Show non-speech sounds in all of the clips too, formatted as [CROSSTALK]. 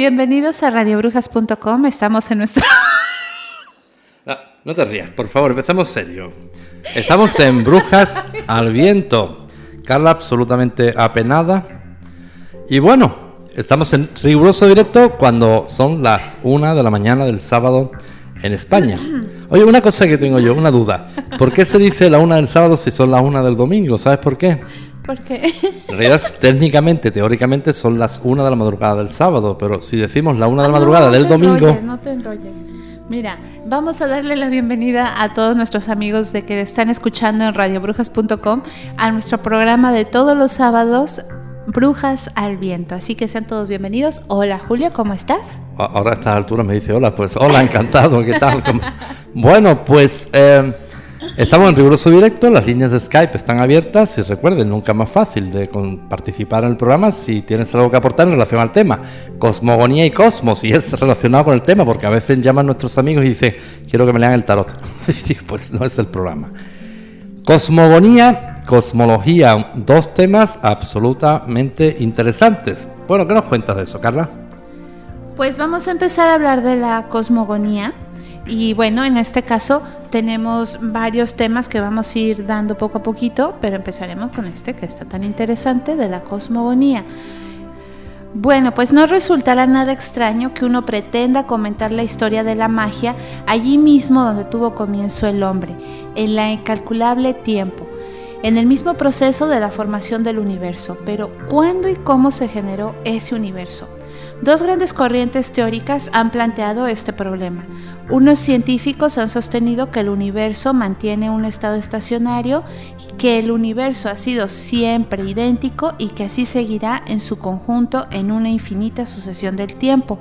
Bienvenidos a radiobrujas.com. Estamos en nuestro. [LAUGHS] No, te rías, por favor, empezamos serio. Estamos en Brujas al Viento. Carla absolutamente apenada. Y bueno, estamos en riguroso directo cuando son las una de la mañana del sábado en España. Oye, una cosa que tengo yo, una duda. ¿Por qué se dice la una del sábado si son las una del domingo? ¿Sabes por qué? ¿Por qué? [LAUGHS] En realidad, técnicamente, teóricamente, son las una de la madrugada del sábado, pero si decimos la una de la Ah, madrugada no, del no te domingo, enrolles, no te enrolles. Mira, vamos a darle la bienvenida a todos nuestros amigos de que están escuchando en radiobrujas.com a nuestro programa de todos los sábados, Brujas al Viento. Así que sean todos bienvenidos. Hola Julia, ¿cómo estás? ahora a estas alturas me dice hola, pues hola, encantado, ¿qué tal? ¿Cómo? [LAUGHS] Bueno, pues eh, estamos en riguroso directo, las líneas de Skype están abiertas y recuerden, nunca más fácil de participar en el programa si tienes algo que aportar en relación al tema. Cosmogonía y cosmos, y es relacionado con el tema, porque a veces llaman nuestros amigos y dicen, quiero que me lean el tarot. [LAUGHS] Pues no es el programa. Cosmogonía, cosmología, dos temas absolutamente interesantes. Bueno, ¿qué nos cuentas de eso, Carla? Pues vamos a empezar a hablar de la cosmogonía. Y bueno, en este caso tenemos varios temas que vamos a ir dando poco a poquito, pero empezaremos con este que está tan interesante de la cosmogonía. Bueno, pues no resultará nada extraño que uno pretenda comentar la historia de la magia allí mismo donde tuvo comienzo el hombre, en la incalculable tiempo, en el mismo proceso de la formación del universo. Pero ¿cuándo y cómo se generó ese universo? Dos grandes corrientes teóricas han planteado este problema. Unos científicos han sostenido que el universo mantiene un estado estacionario, que el universo ha sido siempre idéntico y que así seguirá en su conjunto en una infinita sucesión del tiempo.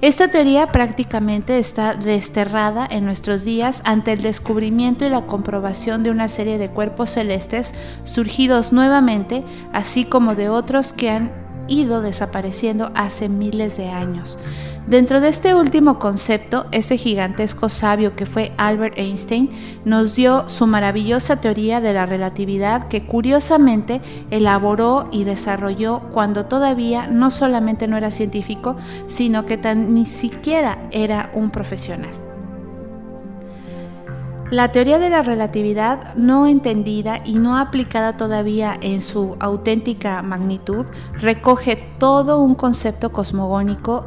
Esta teoría prácticamente está desterrada en nuestros días ante el descubrimiento y la comprobación de una serie de cuerpos celestes surgidos nuevamente, así como de otros que han ido desapareciendo hace miles de años. Dentro de este último concepto, ese gigantesco sabio que fue Albert Einstein nos dio su maravillosa teoría de la relatividad que curiosamente elaboró y desarrolló cuando todavía no solamente no era científico, sino que tan ni siquiera era un profesional. La teoría de la relatividad no entendida y no aplicada todavía en su auténtica magnitud recoge todo un concepto cosmogónico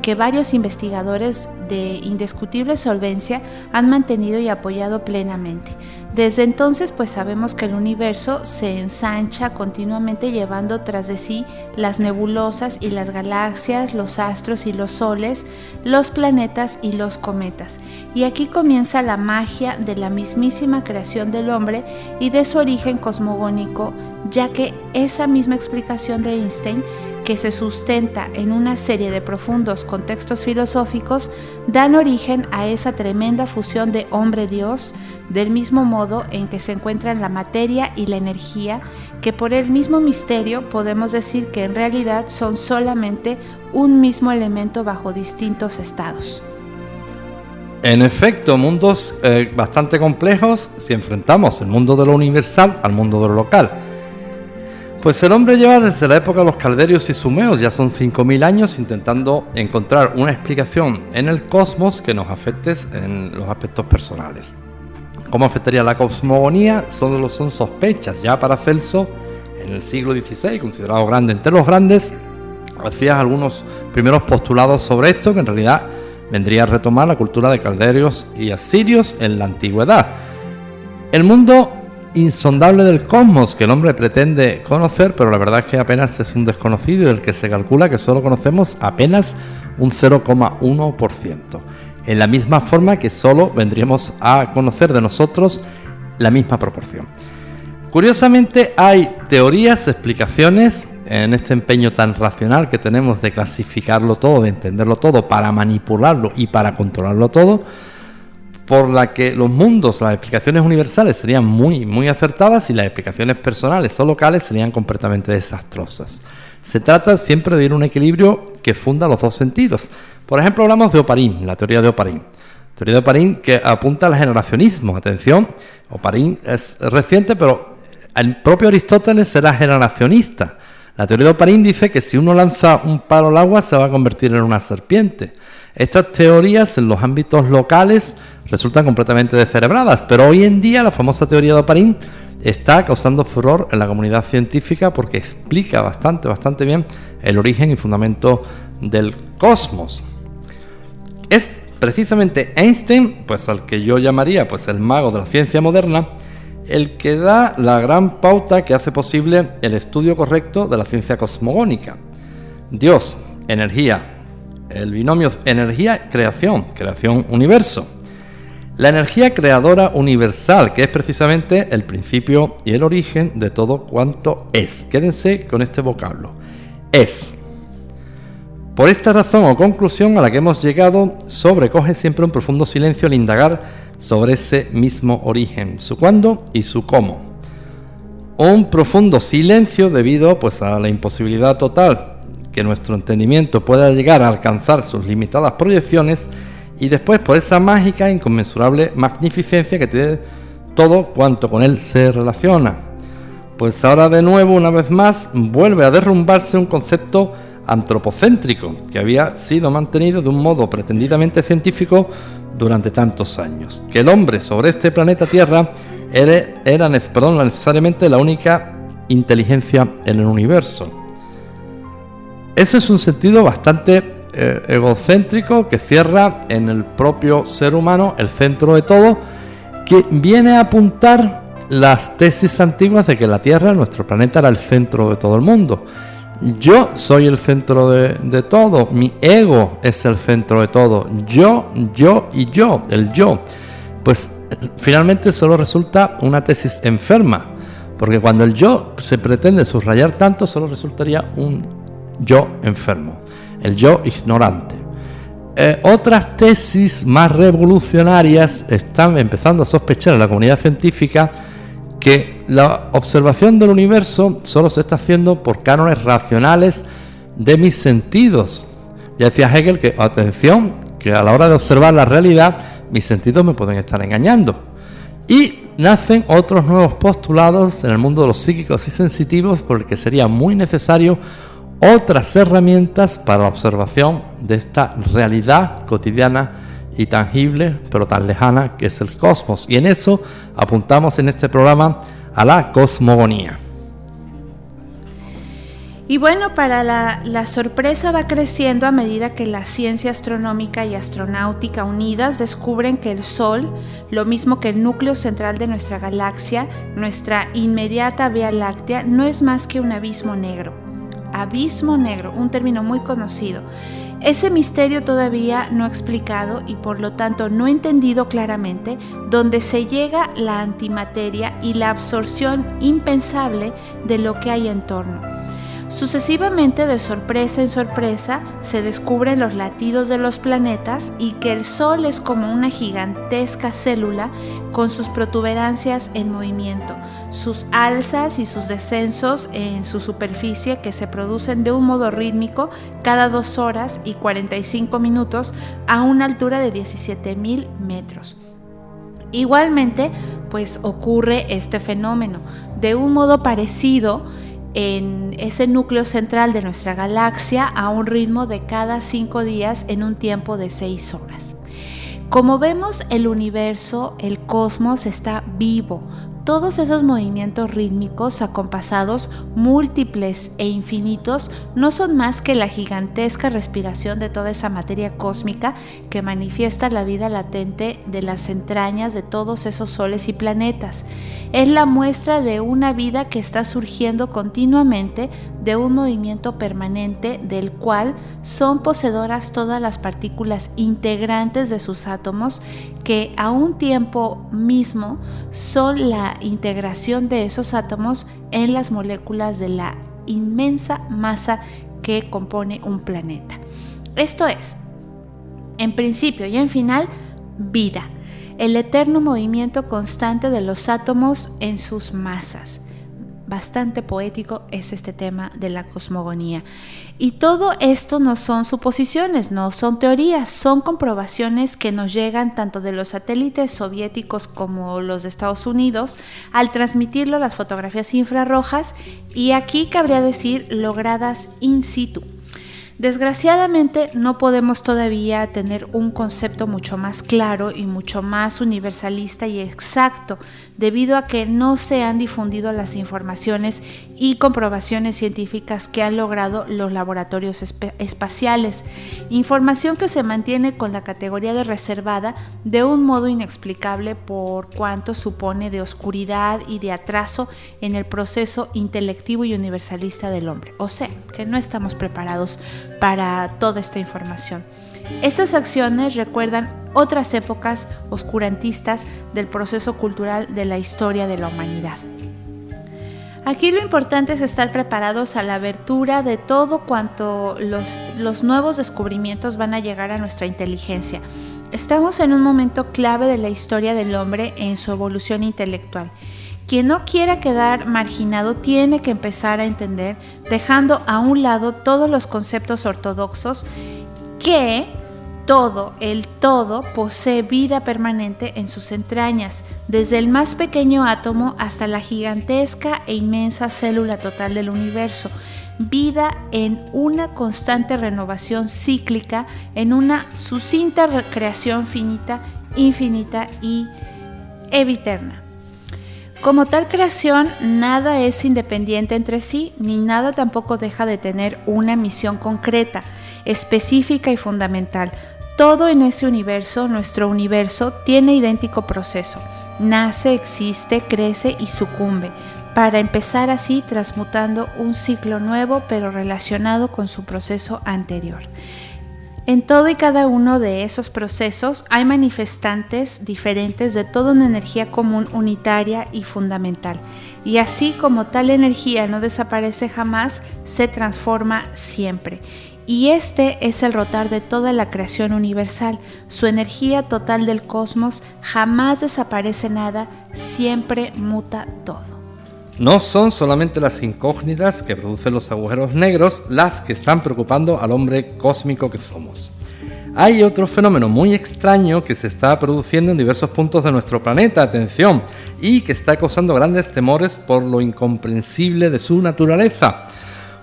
que varios investigadores de indiscutible solvencia han mantenido y apoyado plenamente. Desde entonces pues sabemos que el universo se ensancha continuamente llevando tras de sí las nebulosas y las galaxias, los astros y los soles, los planetas y los cometas. Y aquí comienza la magia de la mismísima creación del hombre y de su origen cosmogónico, ya que esa misma explicación de Einstein que se sustenta en una serie de profundos contextos filosóficos, dan origen a esa tremenda fusión de hombre-dios, del mismo modo en que se encuentran la materia y la energía, que por el mismo misterio podemos decir que en realidad son solamente un mismo elemento bajo distintos estados. En efecto, mundos eh, bastante complejos si enfrentamos el mundo de lo universal al mundo de lo local. Pues el hombre lleva desde la época de los calderios y sumeos, ya son 5.000 años, intentando encontrar una explicación en el cosmos que nos afecte en los aspectos personales. ¿Cómo afectaría la cosmogonía? Solo son sospechas. Ya para Celso, en el siglo XVI, considerado grande entre los grandes, hacía algunos primeros postulados sobre esto, que en realidad vendría a retomar la cultura de calderios y asirios en la antigüedad. El mundo insondable del cosmos que el hombre pretende conocer, pero la verdad es que apenas es un desconocido del que se calcula que solo conocemos apenas un 0,1%. En la misma forma que solo vendríamos a conocer de nosotros la misma proporción. Curiosamente hay teorías, explicaciones en este empeño tan racional que tenemos de clasificarlo todo, de entenderlo todo, para manipularlo y para controlarlo todo, por la que los mundos, las explicaciones universales serían muy, muy acertadas y las explicaciones personales o locales serían completamente desastrosas. Se trata siempre de ir a un equilibrio que funda los dos sentidos. Por ejemplo, hablamos de Oparín, la teoría de Oparín. Teoría de Oparín que apunta al generacionismo. Atención, Oparín es reciente, pero el propio Aristóteles era generacionista. La teoría de Oparín dice que si uno lanza un palo al agua se va a convertir en una serpiente. Estas teorías en los ámbitos locales resultan completamente descerebradas, pero hoy en día la famosa teoría de Oparín está causando furor en la comunidad científica porque explica bastante, bastante bien el origen y fundamento del cosmos. Es precisamente Einstein, pues al que yo llamaría pues el mago de la ciencia moderna, el que da la gran pauta que hace posible el estudio correcto de la ciencia cosmogónica. Dios, energía, el binomio energía-creación, creación-universo. La energía creadora universal, que es precisamente el principio y el origen de todo cuanto es. Quédense con este vocablo. Es. Por esta razón o conclusión a la que hemos llegado, sobrecoge siempre un profundo silencio al indagar sobre ese mismo origen, su cuándo y su cómo. Un profundo silencio debido pues, a la imposibilidad total que nuestro entendimiento pueda llegar a alcanzar sus limitadas proyecciones y después por esa mágica e inconmensurable magnificencia que tiene todo cuanto con él se relaciona. Pues ahora de nuevo, una vez más, vuelve a derrumbarse un concepto antropocéntrico que había sido mantenido de un modo pretendidamente científico durante tantos años. Que el hombre sobre este planeta Tierra era, necesariamente la única inteligencia en el universo. Ese es un sentido bastante eh, egocéntrico que cierra en el propio ser humano el centro de todo, que viene a apuntar las tesis antiguas de que la Tierra, nuestro planeta, era el centro de todo el mundo. Yo soy el centro de, todo, mi ego es el centro de todo, yo, yo y yo, el yo. Pues finalmente solo resulta una tesis enferma, porque cuando el yo se pretende subrayar tanto, solo resultaría un yo enfermo el yo ignorante. Eh, otras tesis más revolucionarias están empezando a sospechar en la comunidad científica que la observación del universo solo se está haciendo por cánones racionales de mis sentidos. Ya decía Hegel que, atención, que a la hora de observar la realidad, mis sentidos me pueden estar engañando. Y nacen otros nuevos postulados en el mundo de los psíquicos y sensitivos porque sería muy necesario otras herramientas para la observación de esta realidad cotidiana y tangible, pero tan lejana que es el cosmos. Y en eso apuntamos en este programa a la cosmogonía. Y bueno, para la, la, sorpresa va creciendo a medida que la ciencia astronómica y astronáutica unidas descubren que el Sol, lo mismo que el núcleo central de nuestra galaxia, nuestra inmediata Vía Láctea, no es más que un abismo negro abismo negro, un término muy conocido. Ese misterio todavía no explicado y por lo tanto no entendido claramente, donde se llega la antimateria y la absorción impensable de lo que hay en torno. Sucesivamente, de sorpresa en sorpresa, se descubren los latidos de los planetas y que el Sol es como una gigantesca célula con sus protuberancias en movimiento, sus alzas y sus descensos en su superficie que se producen de un modo rítmico cada dos horas y 45 minutos a una altura de 17.000 metros. Igualmente, pues ocurre este fenómeno de un modo parecido en ese núcleo central de nuestra galaxia a un ritmo de cada cinco días en un tiempo de seis horas. Como vemos, el universo, el cosmos está vivo, todos esos movimientos rítmicos acompasados, múltiples e infinitos, no son más que la gigantesca respiración de toda esa materia cósmica que manifiesta la vida latente de las entrañas de todos esos soles y planetas. Es la muestra de una vida que está surgiendo continuamente de un movimiento permanente del cual son poseedoras todas las partículas integrantes de sus átomos que a un tiempo mismo son la integración de esos átomos en las moléculas de la inmensa masa que compone un planeta. Esto es, en principio y en final, vida, el eterno movimiento constante de los átomos en sus masas bastante poético es este tema de la cosmogonía. Y todo esto no son suposiciones, no son teorías, son comprobaciones que nos llegan tanto de los satélites soviéticos como los de Estados Unidos al transmitirlo las fotografías infrarrojas y aquí cabría decir logradas in situ. Desgraciadamente no podemos todavía tener un concepto mucho más claro y mucho más universalista y exacto debido a que no se han difundido las informaciones y comprobaciones científicas que han logrado los laboratorios espaciales, información que se mantiene con la categoría de reservada de un modo inexplicable por cuanto supone de oscuridad y de atraso en el proceso intelectivo y universalista del hombre, o sea, que no estamos preparados para toda esta información. Estas acciones recuerdan otras épocas oscurantistas del proceso cultural de la historia de la humanidad. Aquí lo importante es estar preparados a la abertura de todo cuanto los, los, nuevos descubrimientos van a llegar a nuestra inteligencia. Estamos en un momento clave de la historia del hombre en su evolución intelectual quien no quiera quedar marginado tiene que empezar a entender, dejando a un lado todos los conceptos ortodoxos, que todo, el todo, posee vida permanente en sus entrañas, desde el más pequeño átomo hasta la gigantesca e inmensa célula total del universo. Vida en una constante renovación cíclica, en una sucinta recreación finita, infinita y eviterna. Como tal creación, nada es independiente entre sí, ni nada tampoco deja de tener una misión concreta, específica y fundamental. Todo en ese universo, nuestro universo, tiene idéntico proceso. Nace, existe, crece y sucumbe, para empezar así transmutando un ciclo nuevo pero relacionado con su proceso anterior. En todo y cada uno de esos procesos hay manifestantes diferentes de toda una energía común unitaria y fundamental. Y así como tal energía no desaparece jamás, se transforma siempre. Y este es el rotar de toda la creación universal. Su energía total del cosmos jamás desaparece nada, siempre muta todo. No son solamente las incógnitas que producen los agujeros negros las que están preocupando al hombre cósmico que somos. Hay otro fenómeno muy extraño que se está produciendo en diversos puntos de nuestro planeta, atención, y que está causando grandes temores por lo incomprensible de su naturaleza.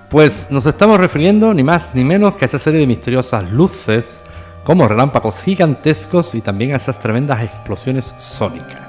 Pues nos estamos refiriendo ni más ni menos que a esa serie de misteriosas luces, como relámpagos gigantescos y también a esas tremendas explosiones sónicas.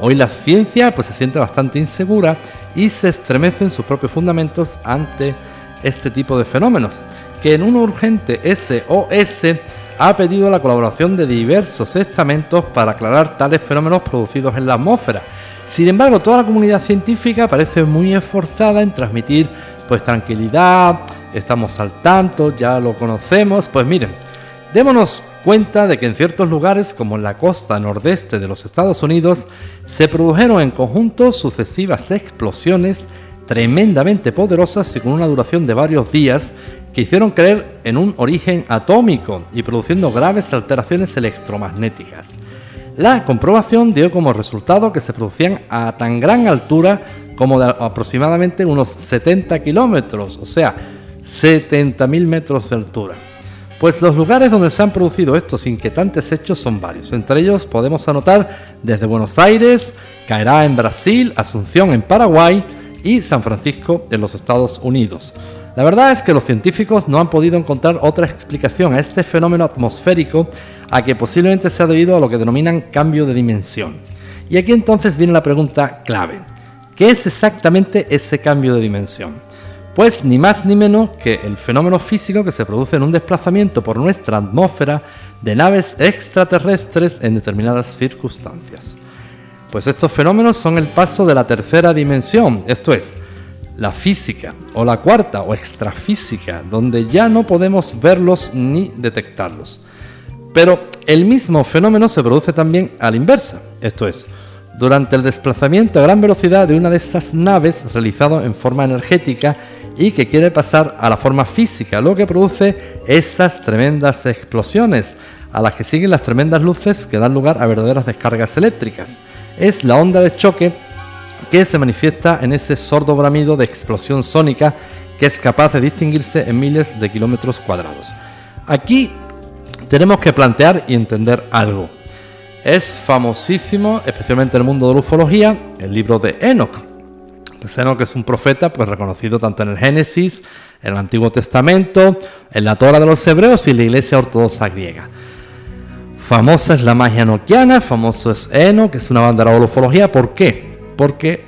Hoy la ciencia pues, se siente bastante insegura y se estremece en sus propios fundamentos ante este tipo de fenómenos, que en un urgente SOS ha pedido la colaboración de diversos estamentos para aclarar tales fenómenos producidos en la atmósfera. Sin embargo, toda la comunidad científica parece muy esforzada en transmitir pues tranquilidad, estamos al tanto, ya lo conocemos, pues miren, Démonos cuenta de que en ciertos lugares, como la costa nordeste de los Estados Unidos, se produjeron en conjunto sucesivas explosiones tremendamente poderosas y con una duración de varios días que hicieron creer en un origen atómico y produciendo graves alteraciones electromagnéticas. La comprobación dio como resultado que se producían a tan gran altura como de aproximadamente unos 70 kilómetros, o sea, 70.000 metros de altura. Pues los lugares donde se han producido estos inquietantes hechos son varios. Entre ellos podemos anotar desde Buenos Aires, Caerá en Brasil, Asunción en Paraguay y San Francisco en los Estados Unidos. La verdad es que los científicos no han podido encontrar otra explicación a este fenómeno atmosférico a que posiblemente sea debido a lo que denominan cambio de dimensión. Y aquí entonces viene la pregunta clave. ¿Qué es exactamente ese cambio de dimensión? Pues ni más ni menos que el fenómeno físico que se produce en un desplazamiento por nuestra atmósfera de naves extraterrestres en determinadas circunstancias. Pues estos fenómenos son el paso de la tercera dimensión, esto es, la física, o la cuarta o extrafísica, donde ya no podemos verlos ni detectarlos. Pero el mismo fenómeno se produce también a la inversa, esto es, durante el desplazamiento a gran velocidad de una de estas naves realizado en forma energética y que quiere pasar a la forma física, lo que produce esas tremendas explosiones, a las que siguen las tremendas luces que dan lugar a verdaderas descargas eléctricas. Es la onda de choque que se manifiesta en ese sordo bramido de explosión sónica que es capaz de distinguirse en miles de kilómetros cuadrados. Aquí tenemos que plantear y entender algo. Es famosísimo, especialmente en el mundo de la ufología, el libro de Enoch, que es un profeta pues reconocido tanto en el Génesis, en el Antiguo Testamento, en la Torah de los Hebreos y la Iglesia Ortodoxa griega. Famosa es la magia enoquiana, famoso es Enoch, que es una bandera de la ufología. ¿Por qué? Porque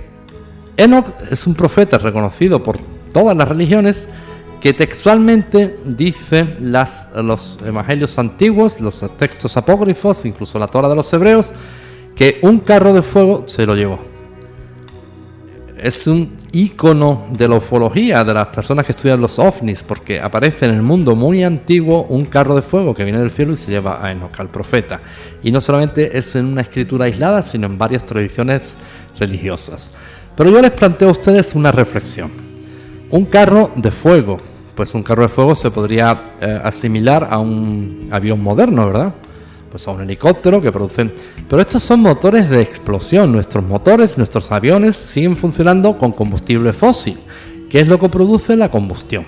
Enoch es un profeta reconocido por todas las religiones que textualmente dice las, los evangelios antiguos, los textos apócrifos, incluso la Torah de los Hebreos, que un carro de fuego se lo llevó es un icono de la ufología, de las personas que estudian los ovnis, porque aparece en el mundo muy antiguo un carro de fuego que viene del cielo y se lleva a Enoch, al profeta. Y no solamente es en una escritura aislada, sino en varias tradiciones religiosas. Pero yo les planteo a ustedes una reflexión. Un carro de fuego, pues un carro de fuego se podría eh, asimilar a un avión moderno, ¿verdad? Pues a un helicóptero que producen... Pero estos son motores de explosión. Nuestros motores, nuestros aviones siguen funcionando con combustible fósil, que es lo que produce la combustión.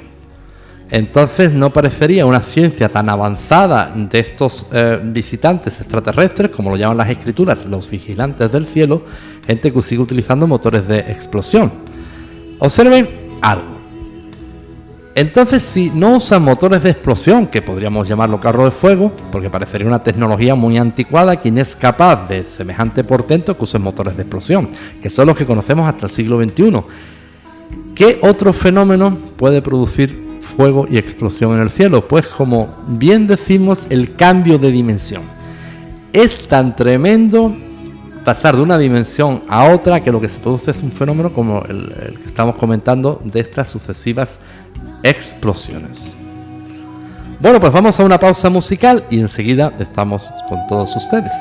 Entonces no parecería una ciencia tan avanzada de estos eh, visitantes extraterrestres, como lo llaman las escrituras, los vigilantes del cielo, gente que sigue utilizando motores de explosión. Observen algo. Entonces, si no usan motores de explosión, que podríamos llamarlo carro de fuego, porque parecería una tecnología muy anticuada, quien es capaz de semejante portento que usen motores de explosión, que son los que conocemos hasta el siglo XXI. ¿Qué otro fenómeno puede producir fuego y explosión en el cielo? Pues como bien decimos, el cambio de dimensión. Es tan tremendo pasar de una dimensión a otra que lo que se produce es un fenómeno como el, el que estamos comentando de estas sucesivas explosiones. Bueno, pues vamos a una pausa musical y enseguida estamos con todos ustedes.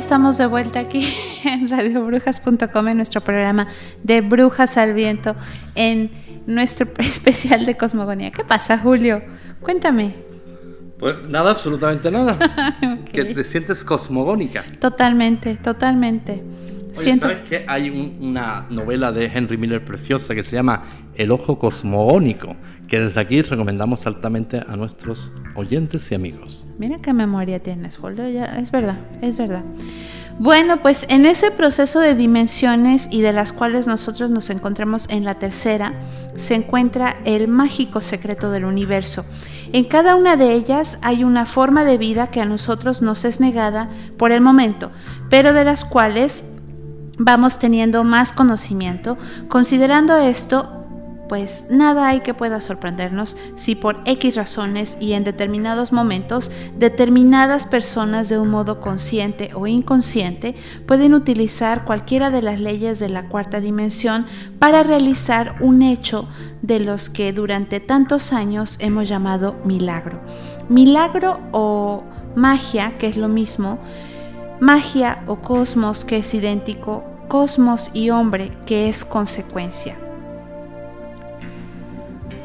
Estamos de vuelta aquí [LAUGHS] en radiobrujas.com en nuestro programa de Brujas al Viento en nuestro [LAUGHS] especial de Cosmogonía. ¿Qué pasa, Julio? Cuéntame. Pues nada, absolutamente nada. [LAUGHS] Que te sientes cosmogónica. Totalmente, totalmente. Siento... ¿Sabes que hay una novela de Henry Miller preciosa que se llama El ojo cosmogónico? Que desde aquí recomendamos altamente a nuestros oyentes y amigos. Mira qué memoria tienes, Julio. Es verdad, es verdad. Bueno, pues en ese proceso de dimensiones y de las cuales nosotros nos encontramos en la tercera, se encuentra el mágico secreto del universo. En cada una de ellas hay una forma de vida que a nosotros nos es negada por el momento, pero de las cuales vamos teniendo más conocimiento. Considerando esto, pues nada hay que pueda sorprendernos si por X razones y en determinados momentos determinadas personas de un modo consciente o inconsciente pueden utilizar cualquiera de las leyes de la cuarta dimensión para realizar un hecho de los que durante tantos años hemos llamado milagro. Milagro o magia, que es lo mismo, magia o cosmos, que es idéntico, cosmos y hombre, que es consecuencia.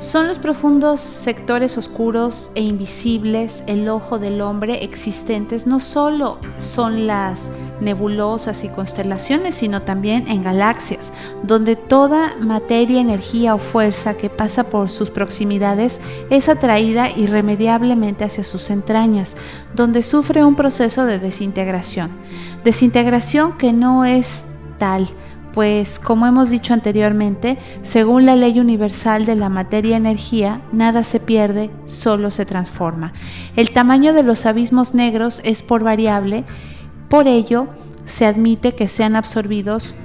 Son los profundos sectores oscuros e invisibles, el ojo del hombre existentes, no solo son las nebulosas y constelaciones, sino también en galaxias, donde toda materia, energía o fuerza que pasa por sus proximidades es atraída irremediablemente hacia sus entrañas, donde sufre un proceso de desintegración. Desintegración que no es tal pues como hemos dicho anteriormente, según la ley universal de la materia-energía, nada se pierde, solo se transforma. El tamaño de los abismos negros es por variable, por ello se admite que sean absorbidos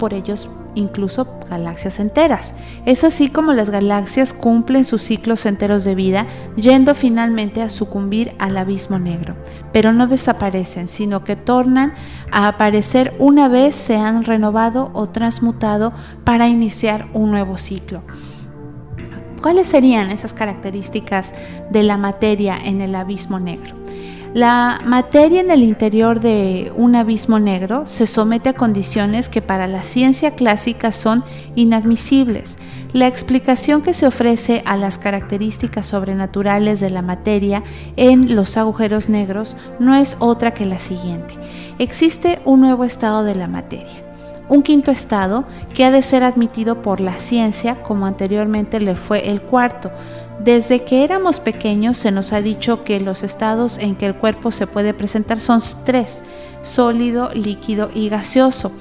por ellos incluso galaxias enteras. Es así como las galaxias cumplen sus ciclos enteros de vida, yendo finalmente a sucumbir al abismo negro. Pero no desaparecen, sino que tornan a aparecer una vez se han renovado o transmutado para iniciar un nuevo ciclo. ¿Cuáles serían esas características de la materia en el abismo negro? La materia en el interior de un abismo negro se somete a condiciones que para la ciencia clásica son inadmisibles. La explicación que se ofrece a las características sobrenaturales de la materia en los agujeros negros no es otra que la siguiente. Existe un nuevo estado de la materia un quinto estado que ha de ser admitido por la ciencia, como anteriormente le fue el cuarto, desde que éramos pequeños se nos ha dicho que los estados en que el cuerpo se puede presentar son tres, sólido, líquido y gaseoso.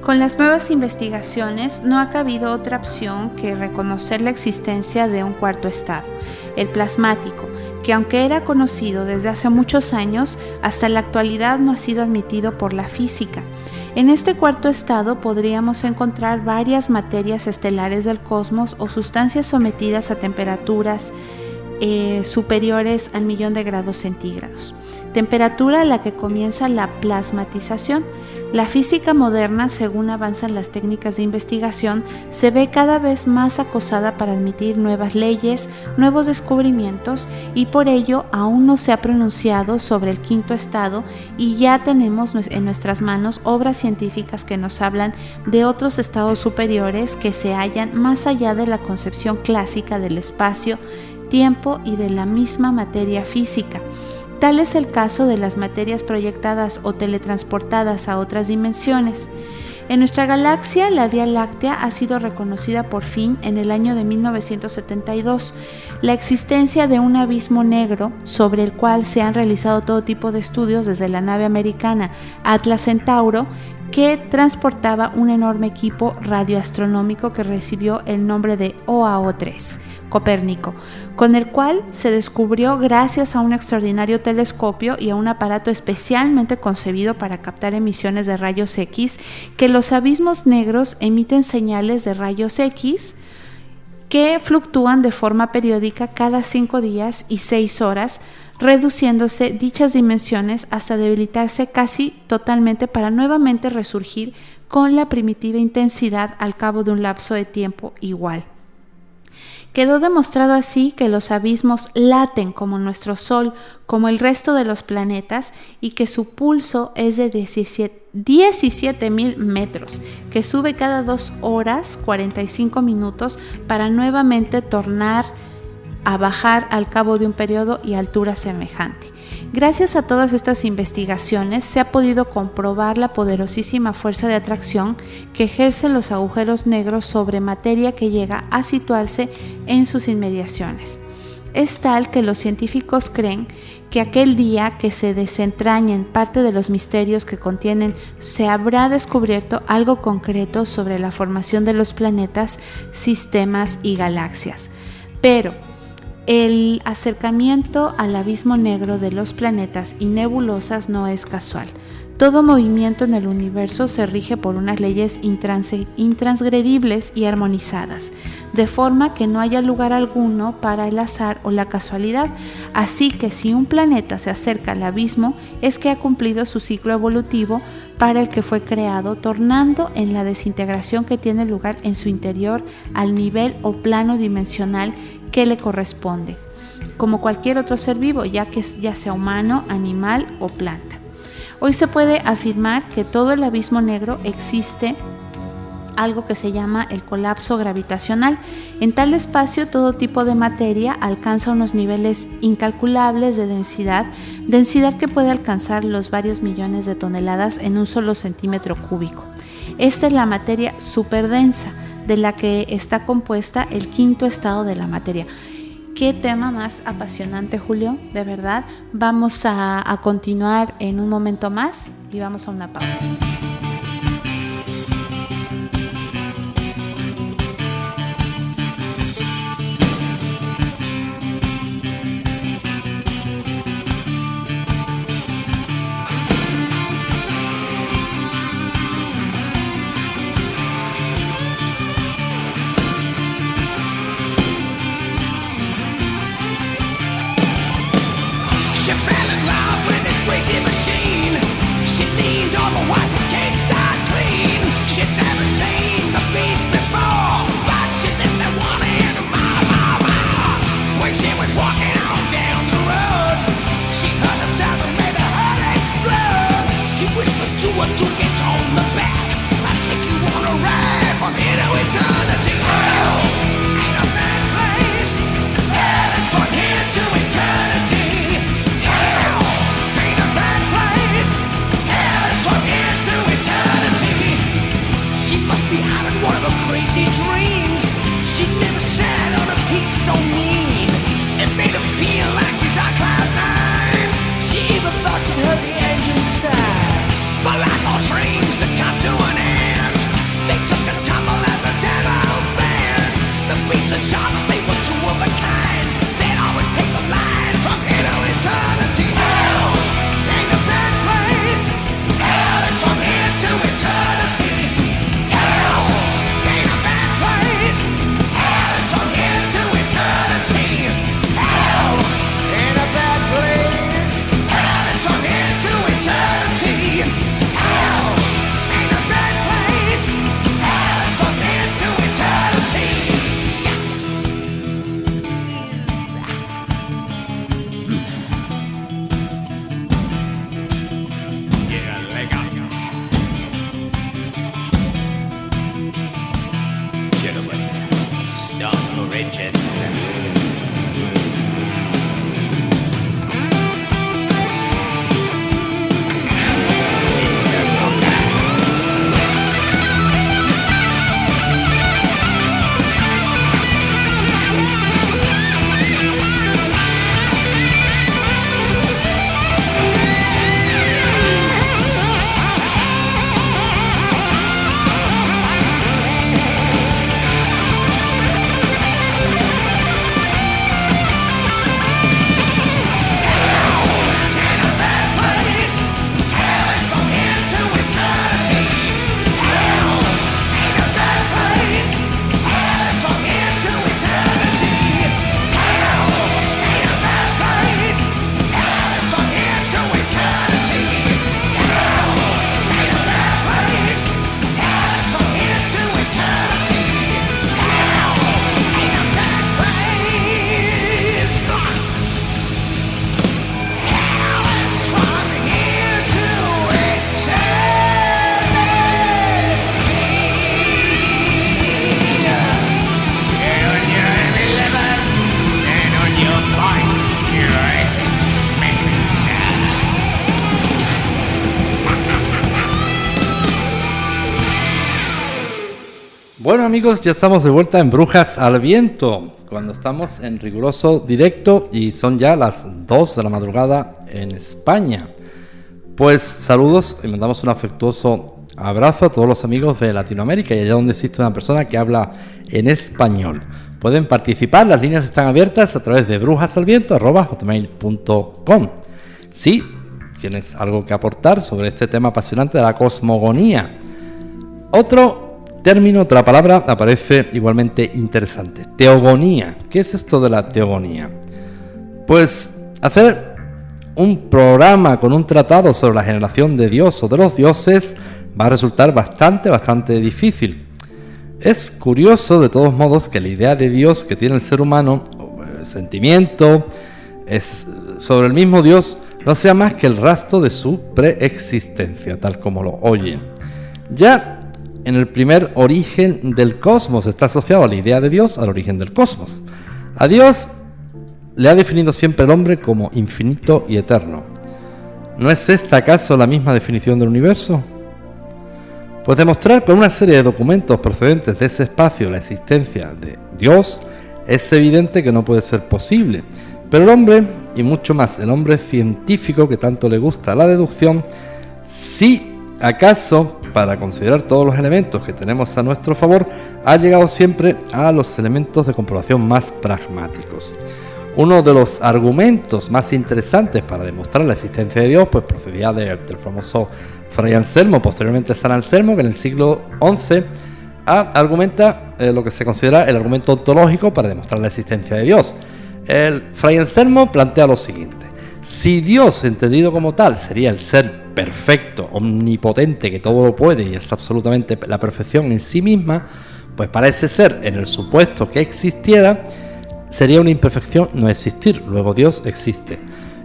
Con las nuevas investigaciones no ha cabido otra opción que reconocer la existencia de un cuarto estado, el plasmático, que aunque era conocido desde hace muchos años, hasta la actualidad no ha sido admitido por la física. En este cuarto estado podríamos encontrar varias materias estelares del cosmos o sustancias sometidas a temperaturas eh, superiores al millón de grados centígrados temperatura a la que comienza la plasmatización. La física moderna, según avanzan las técnicas de investigación, se ve cada vez más acosada para admitir nuevas leyes, nuevos descubrimientos y por ello aún no se ha pronunciado sobre el quinto estado y ya tenemos en nuestras manos obras científicas que nos hablan de otros estados superiores que se hallan más allá de la concepción clásica del espacio, tiempo y de la misma materia física. Tal es el caso de las materias proyectadas o teletransportadas a otras dimensiones. En nuestra galaxia, la Vía Láctea ha sido reconocida por fin en el año de 1972. La existencia de un abismo negro sobre el cual se han realizado todo tipo de estudios desde la nave americana Atlas Centauro que transportaba un enorme equipo radioastronómico que recibió el nombre de OAO-3 Copérnico, con el cual se descubrió gracias a un extraordinario telescopio y a un aparato especialmente concebido para captar emisiones de rayos X, que los abismos negros emiten señales de rayos X que fluctúan de forma periódica cada cinco días y seis horas, reduciéndose dichas dimensiones hasta debilitarse casi totalmente para nuevamente resurgir con la primitiva intensidad al cabo de un lapso de tiempo igual. Quedó demostrado así que los abismos laten como nuestro Sol, como el resto de los planetas, y que su pulso es de 17 mil metros, que sube cada dos horas 45 minutos para nuevamente tornar a bajar al cabo de un periodo y altura semejante. Gracias a todas estas investigaciones se ha podido comprobar la poderosísima fuerza de atracción que ejercen los agujeros negros sobre materia que llega a situarse en sus inmediaciones. Es tal que los científicos creen que aquel día que se desentrañen parte de los misterios que contienen, se habrá descubierto algo concreto sobre la formación de los planetas, sistemas y galaxias. Pero el acercamiento al abismo negro de los planetas y nebulosas no es casual. Todo movimiento en el universo se rige por unas leyes intransgredibles y armonizadas, de forma que no haya lugar alguno para el azar o la casualidad. Así que si un planeta se acerca al abismo, es que ha cumplido su ciclo evolutivo para el que fue creado, tornando en la desintegración que tiene lugar en su interior al nivel o plano dimensional que le corresponde, como cualquier otro ser vivo, ya que ya sea humano, animal o planta. Hoy se puede afirmar que todo el abismo negro existe algo que se llama el colapso gravitacional. En tal espacio todo tipo de materia alcanza unos niveles incalculables de densidad, densidad que puede alcanzar los varios millones de toneladas en un solo centímetro cúbico. Esta es la materia superdensa de la que está compuesta el quinto estado de la materia. Qué tema más apasionante, Julio, de verdad. Vamos a, continuar en un momento más y vamos a una pausa. Amigos, ya estamos de vuelta en Brujas al Viento, cuando estamos en riguroso directo y son ya las 2 de la madrugada en España. Pues saludos y mandamos un afectuoso abrazo a todos los amigos de Latinoamérica y allá donde existe una persona que habla en español. Pueden participar, las líneas están abiertas a través de brujasalviento.com. Si tienes algo que aportar sobre este tema apasionante de la cosmogonía. Otro término, otra palabra, aparece igualmente interesante. Teogonía. ¿Qué es esto de la teogonía? Pues hacer un programa con un tratado sobre la generación de Dios o de los dioses va a resultar bastante, bastante difícil. Es curioso, de todos modos, que la idea de Dios que tiene el ser humano, el sentimiento, es sobre el mismo Dios, no sea más que el rastro de su preexistencia, tal como lo oyen. Ya en el primer origen del cosmos. Está asociado a la idea de Dios, al origen del cosmos. A Dios le ha definido siempre el hombre como infinito y eterno. ¿No es esta acaso la misma definición del universo? Pues demostrar con una serie de documentos procedentes de ese espacio la existencia de Dios es evidente que no puede ser posible. Pero el hombre, y mucho más el hombre científico que tanto le gusta la deducción, sí acaso para considerar todos los elementos que tenemos a nuestro favor, ha llegado siempre a los elementos de comprobación más pragmáticos. Uno de los argumentos más interesantes para demostrar la existencia de Dios, pues procedía del famoso Fray Anselmo, posteriormente San Anselmo, que en el siglo XI argumenta eh, lo que se considera el argumento ontológico para demostrar la existencia de Dios. El Fray Anselmo plantea lo siguiente: si Dios, entendido como tal, sería el ser perfecto, omnipotente, que todo lo puede y es absolutamente la perfección en sí misma, pues parece ser, en el supuesto que existiera, sería una imperfección no existir, luego Dios existe.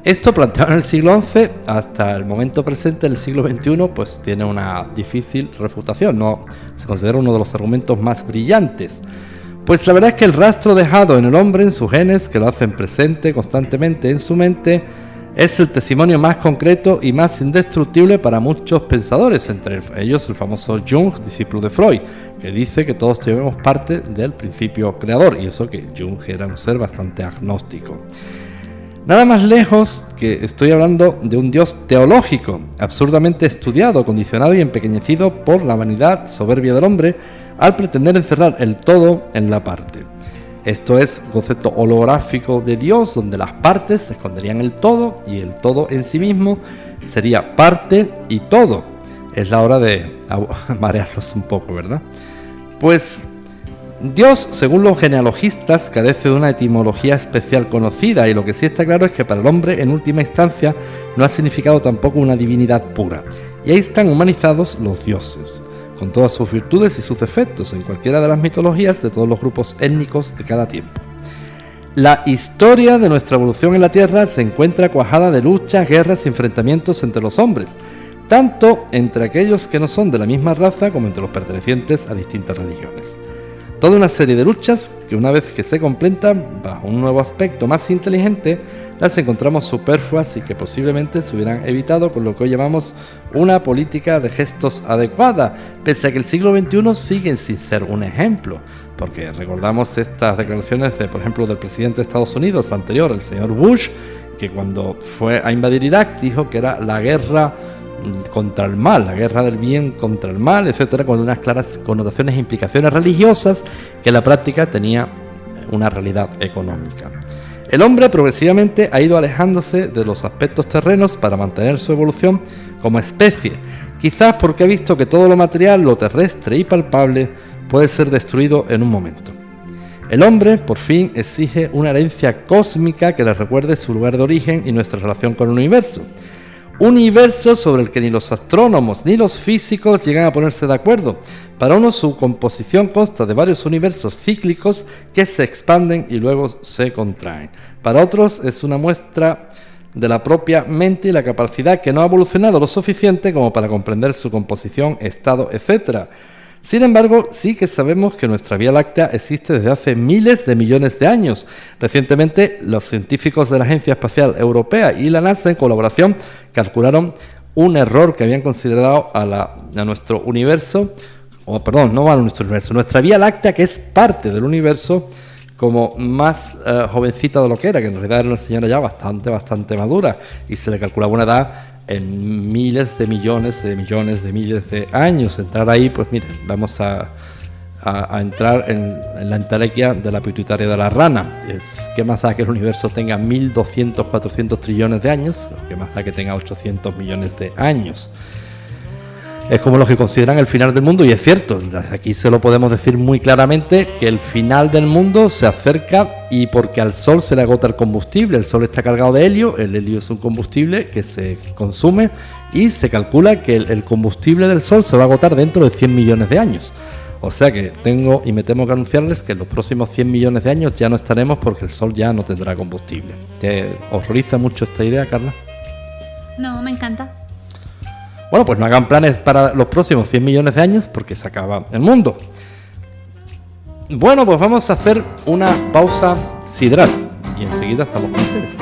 Esto planteado en el siglo XI hasta el momento presente, en el siglo XXI, pues tiene una difícil refutación, no se considera uno de los argumentos más brillantes. Pues la verdad es que el rastro dejado en el hombre, en sus genes, que lo hacen presente constantemente en su mente, es el testimonio más concreto y más indestructible para muchos pensadores, entre ellos el famoso Jung, discípulo de Freud, que dice que todos tenemos parte del principio creador, y eso que Jung era un ser bastante agnóstico. Nada más lejos que estoy hablando de un Dios teológico, absurdamente estudiado, condicionado y empequeñecido por la vanidad soberbia del hombre al pretender encerrar el todo en la parte. Esto es concepto holográfico de Dios, donde las partes se esconderían el todo y el todo en sí mismo sería parte y todo. Es la hora de [LAUGHS] marearlos un poco, ¿verdad? Pues Dios, según los genealogistas, carece de una etimología especial conocida y lo que sí está claro es que para el hombre, en última instancia, no ha significado tampoco una divinidad pura. Y ahí están humanizados los dioses, con todas sus virtudes y sus defectos en cualquiera de las mitologías de todos los grupos étnicos de cada tiempo. La historia de nuestra evolución en la Tierra se encuentra cuajada de luchas, guerras y enfrentamientos entre los hombres, tanto entre aquellos que no son de la misma raza como entre los pertenecientes a distintas religiones. Toda una serie de luchas que una vez que se completan bajo un nuevo aspecto más inteligente, las encontramos superfluas y que posiblemente se hubieran evitado con lo que hoy llamamos una política de gestos adecuada, pese a que el siglo XXI sigue sin ser un ejemplo, porque recordamos estas declaraciones, de, por ejemplo, del presidente de Estados Unidos anterior, el señor Bush, que cuando fue a invadir Irak dijo que era la guerra contra el mal, la guerra del bien contra el mal, etcétera, con unas claras connotaciones e implicaciones religiosas que en la práctica tenía una realidad económica. El hombre progresivamente ha ido alejándose de los aspectos terrenos para mantener su evolución como especie, quizás porque ha visto que todo lo material, lo terrestre y palpable puede ser destruido en un momento. El hombre, por fin, exige una herencia cósmica que le recuerde su lugar de origen y nuestra relación con el universo universo sobre el que ni los astrónomos ni los físicos llegan a ponerse de acuerdo. Para uno su composición consta de varios universos cíclicos que se expanden y luego se contraen. Para otros es una muestra de la propia mente y la capacidad que no ha evolucionado lo suficiente como para comprender su composición, estado, etc. Sin embargo, sí que sabemos que nuestra Vía Láctea existe desde hace miles de millones de años. Recientemente, los científicos de la Agencia Espacial Europea y la NASA, en colaboración, calcularon un error que habían considerado a, nuestro universo, o perdón, no a nuestro universo, nuestra Vía Láctea, que es parte del universo, como más eh, jovencita de lo que era, que en realidad era una señora ya bastante, bastante madura, y se le calculaba una edad en miles de millones de millones de miles de años. Entrar ahí, pues mire, vamos a, a, entrar en, la entelequia de la pituitaria de la rana. Es, ¿Qué más da que el universo tenga 1200, 400 trillones de años? ¿Qué más da que tenga 800 millones de años? Es como los que consideran el final del mundo y es cierto, aquí se lo podemos decir muy claramente que el final del mundo se acerca y porque al Sol se le agota el combustible, el Sol está cargado de helio, el helio es un combustible que se consume y se calcula que el, combustible del Sol se va a agotar dentro de 100 millones de años. O sea que tengo y me temo que anunciarles que en los próximos 100 millones de años ya no estaremos porque el Sol ya no tendrá combustible. ¿Te horroriza mucho esta idea, Carla? No, me encanta. Bueno, pues no hagan planes para los próximos 100 millones de años porque se acaba el mundo. Bueno, pues vamos a hacer una pausa sidral y enseguida estamos con ustedes.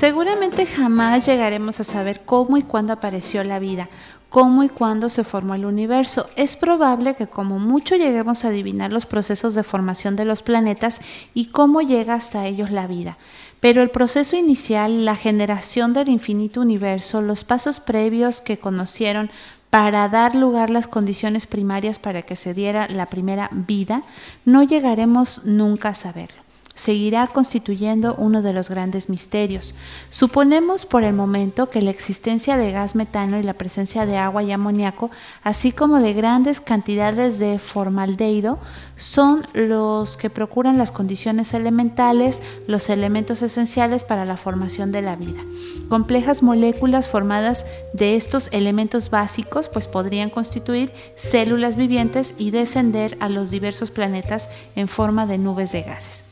Seguramente jamás llegaremos a saber cómo y cuándo apareció la vida, cómo y cuándo se formó el universo. Es probable que como mucho lleguemos a adivinar los procesos de formación de los planetas y cómo llega hasta ellos la vida. Pero el proceso inicial, la generación del infinito universo, los pasos previos que conocieron para dar lugar las condiciones primarias para que se diera la primera vida, no llegaremos nunca a saberlo seguirá constituyendo uno de los grandes misterios. Suponemos por el momento que la existencia de gas metano y la presencia de agua y amoníaco, así como de grandes cantidades de formaldehído, son los que procuran las condiciones elementales, los elementos esenciales para la formación de la vida. Complejas moléculas formadas de estos elementos básicos pues podrían constituir células vivientes y descender a los diversos planetas en forma de nubes de gases.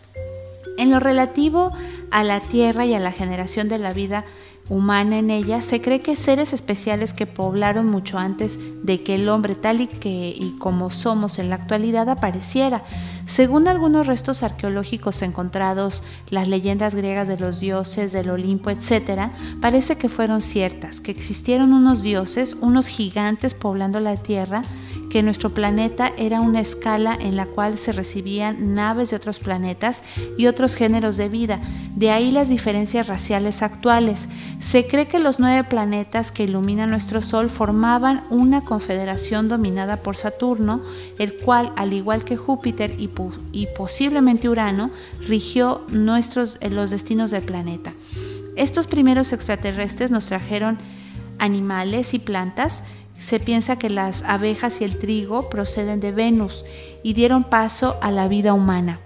En lo relativo a la Tierra y a la generación de la vida humana en ella, se cree que seres especiales que poblaron mucho antes de que el hombre tal y que y como somos en la actualidad apareciera. Según algunos restos arqueológicos encontrados, las leyendas griegas de los dioses del Olimpo, etc., parece que fueron ciertas, que existieron unos dioses, unos gigantes poblando la Tierra, que nuestro planeta era una escala en la cual se recibían naves de otros planetas y otros géneros de vida. De ahí las diferencias raciales actuales. Se cree que los nueve planetas que iluminan nuestro Sol formaban una confederación dominada por Saturno, el cual, al igual que Júpiter y, posiblemente Urano, rigió nuestros, eh, los destinos del planeta. Estos primeros extraterrestres nos trajeron animales y plantas se piensa que las abejas y el trigo proceden de Venus y dieron paso a la vida humana.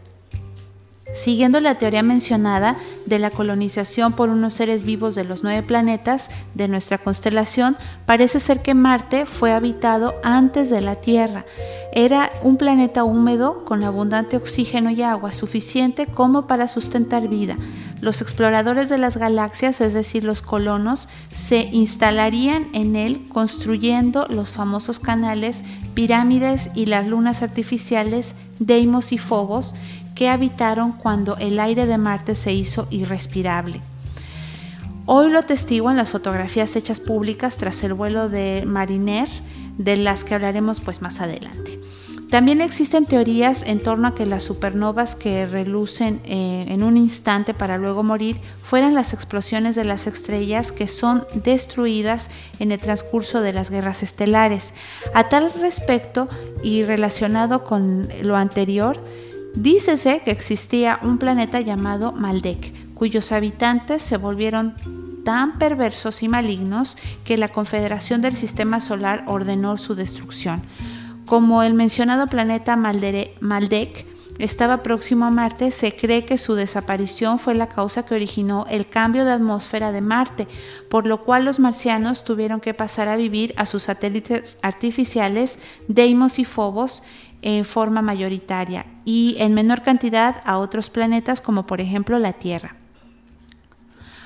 Siguiendo la teoría mencionada de la colonización por unos seres vivos de los nueve planetas de nuestra constelación, parece ser que Marte fue habitado antes de la Tierra. Era un planeta húmedo con abundante oxígeno y agua suficiente como para sustentar vida. Los exploradores de las galaxias, es decir, los colonos, se instalarían en él construyendo los famosos canales, pirámides y las lunas artificiales Deimos y Phobos, habitaron cuando el aire de Marte se hizo irrespirable. Hoy lo atestiguan las fotografías hechas públicas tras el vuelo de Mariner, de las que hablaremos pues más adelante. También existen teorías en torno a que las supernovas que relucen eh, en un instante para luego morir fueran las explosiones de las estrellas que son destruidas en el transcurso de las guerras estelares. A tal respecto y relacionado con lo anterior, Dícese que existía un planeta llamado Maldek, cuyos habitantes se volvieron tan perversos y malignos que la Confederación del Sistema Solar ordenó su destrucción. Como el mencionado planeta Maldek estaba próximo a Marte, se cree que su desaparición fue la causa que originó el cambio de atmósfera de Marte, por lo cual los marcianos tuvieron que pasar a vivir a sus satélites artificiales Deimos y Phobos en forma mayoritaria y en menor cantidad a otros planetas como por ejemplo la Tierra.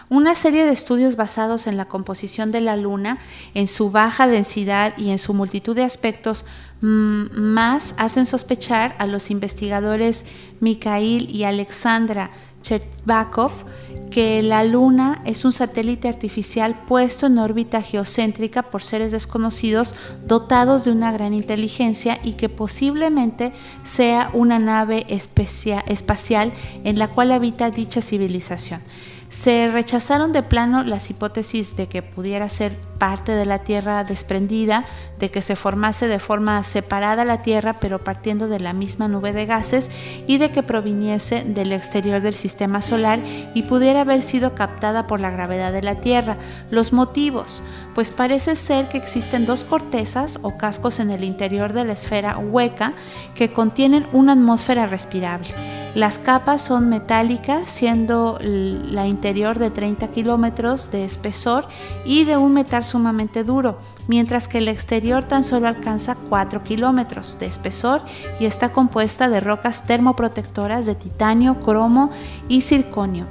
Una serie de estudios basados en la composición de la Luna, en su baja densidad y en su multitud de aspectos mm, más hacen sospechar a los investigadores Mikhail y Alexandra Chervakov que la Luna es un satélite artificial puesto en órbita geocéntrica por seres desconocidos dotados de una gran inteligencia y que posiblemente sea una nave espacial en la cual habita dicha civilización. Se rechazaron de plano las hipótesis de que pudiera ser parte de la Tierra desprendida, de que se formase de forma separada la Tierra pero partiendo de la misma nube de gases y de que proviniese del exterior del sistema solar y pudiera haber sido captada por la gravedad de la Tierra. Los motivos, pues parece ser que existen dos cortezas o cascos en el interior de la esfera hueca que contienen una atmósfera respirable. Las capas son metálicas, siendo la interior de 30 kilómetros de espesor y de un metal sumamente duro, mientras que el exterior tan solo alcanza 4 kilómetros de espesor y está compuesta de rocas termoprotectoras de titanio, cromo y circonio.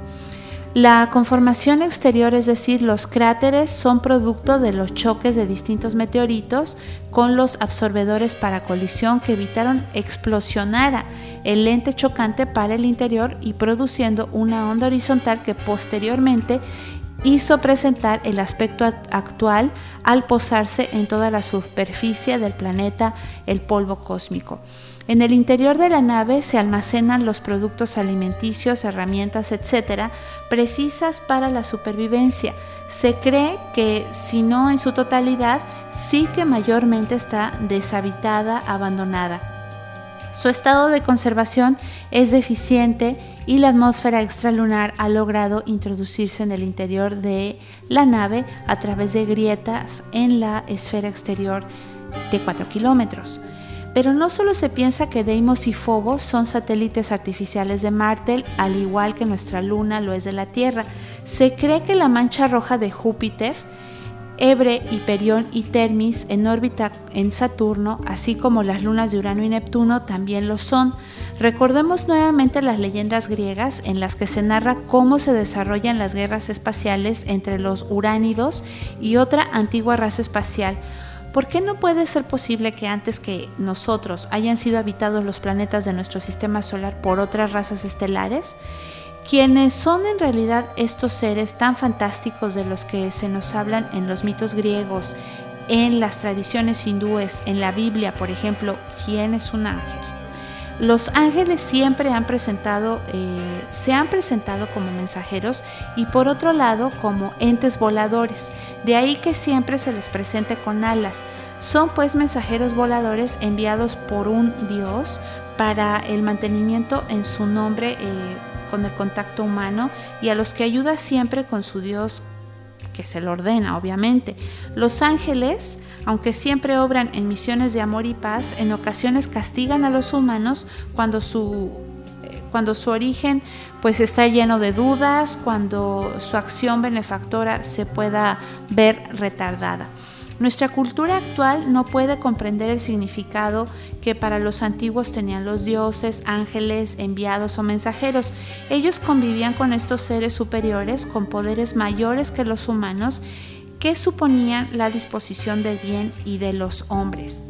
La conformación exterior, es decir, los cráteres, son producto de los choques de distintos meteoritos con los absorbedores para colisión que evitaron explosionara el lente chocante para el interior y produciendo una onda horizontal que posteriormente hizo presentar el aspecto actual al posarse en toda la superficie del planeta el polvo cósmico. En el interior de la nave se almacenan los productos alimenticios, herramientas, etcétera, precisas para la supervivencia. Se cree que, si no en su totalidad, sí que mayormente está deshabitada, abandonada. Su estado de conservación es deficiente y la atmósfera extralunar ha logrado introducirse en el interior de la nave a través de grietas en la esfera exterior de 4 kilómetros. Pero no solo se piensa que Deimos y Phobos son satélites artificiales de Marte, al igual que nuestra Luna lo es de la Tierra. Se cree que la mancha roja de Júpiter, Ebre, Hiperión y Termis en órbita en Saturno, así como las lunas de Urano y Neptuno, también lo son. Recordemos nuevamente las leyendas griegas en las que se narra cómo se desarrollan las guerras espaciales entre los uránidos y otra antigua raza espacial. ¿Por qué no puede ser posible que antes que nosotros hayan sido habitados los planetas de nuestro sistema solar por otras razas estelares? quienes son en realidad estos seres tan fantásticos de los que se nos hablan en los mitos griegos, en las tradiciones hindúes, en la Biblia, por ejemplo, ¿quién es un ángel? Los ángeles siempre han presentado, eh, se han presentado como mensajeros y por otro lado como entes voladores, de ahí que siempre se les presente con alas. Son pues mensajeros voladores enviados por un dios para el mantenimiento en su nombre eh, con el contacto humano y a los que ayuda siempre con su Dios que se lo ordena, obviamente. Los ángeles, aunque siempre obran en misiones de amor y paz, en ocasiones castigan a los humanos cuando su eh, cuando su origen pues está lleno de dudas, cuando su acción benefactora se pueda ver retardada. Nuestra cultura actual no puede comprender el significado que para los antiguos tenían los dioses, ángeles, enviados o mensajeros. Ellos convivían con estos seres superiores con poderes mayores que los humanos que suponían la disposición del bien y de los hombres.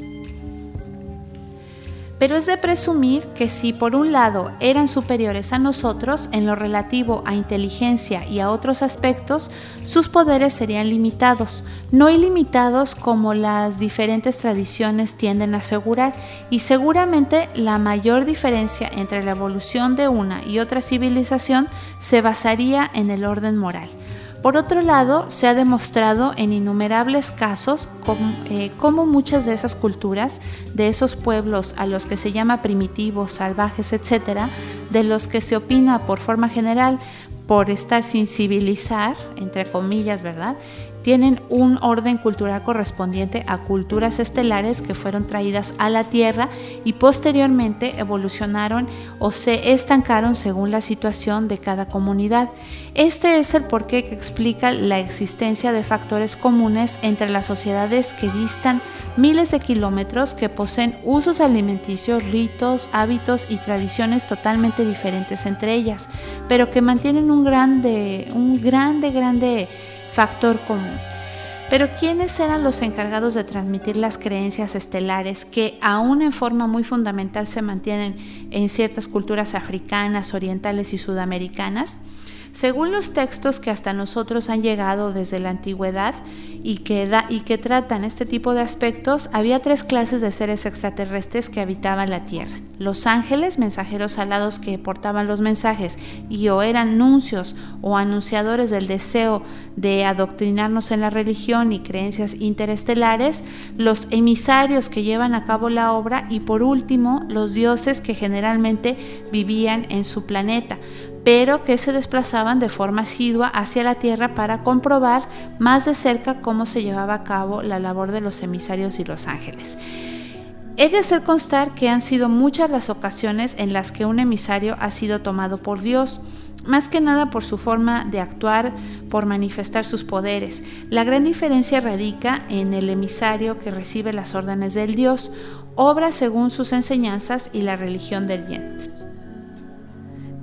Pero es de presumir que si por un lado eran superiores a nosotros en lo relativo a inteligencia y a otros aspectos, sus poderes serían limitados, no ilimitados como las diferentes tradiciones tienden a asegurar, y seguramente la mayor diferencia entre la evolución de una y otra civilización se basaría en el orden moral. Por otro lado, se ha demostrado en innumerables casos eh, cómo, muchas de esas culturas, de esos pueblos a los que se llama primitivos, salvajes, etcétera, de los que se opina por forma general por estar sin civilizar, entre comillas, ¿verdad? Tienen un orden cultural correspondiente a culturas estelares que fueron traídas a la Tierra y posteriormente evolucionaron o se estancaron según la situación de cada comunidad. Este es el porqué que explica la existencia de factores comunes entre las sociedades que distan miles de kilómetros, que poseen usos alimenticios, ritos, hábitos y tradiciones totalmente diferentes entre ellas, pero que mantienen un grande, un grande, grande factor común. Pero ¿quiénes eran los encargados de transmitir las creencias estelares que aún en forma muy fundamental se mantienen en ciertas culturas africanas, orientales y sudamericanas? Según los textos que hasta nosotros han llegado desde la antigüedad y que, tratan este tipo de aspectos, había tres clases de seres extraterrestres que habitaban la Tierra. Los ángeles, mensajeros alados que portaban los mensajes y o eran nuncios o anunciadores del deseo de adoctrinarnos en la religión y creencias interestelares, los emisarios que llevan a cabo la obra y por último los dioses que generalmente vivían en su planeta pero que se desplazaban de forma asidua hacia la Tierra para comprobar más de cerca cómo se llevaba a cabo la labor de los emisarios y los ángeles. He de hacer constar que han sido muchas las ocasiones en las que un emisario ha sido tomado por Dios, más que nada por su forma de actuar, por manifestar sus poderes. La gran diferencia radica en el emisario que recibe las órdenes del Dios, obra según sus enseñanzas y la religión del bien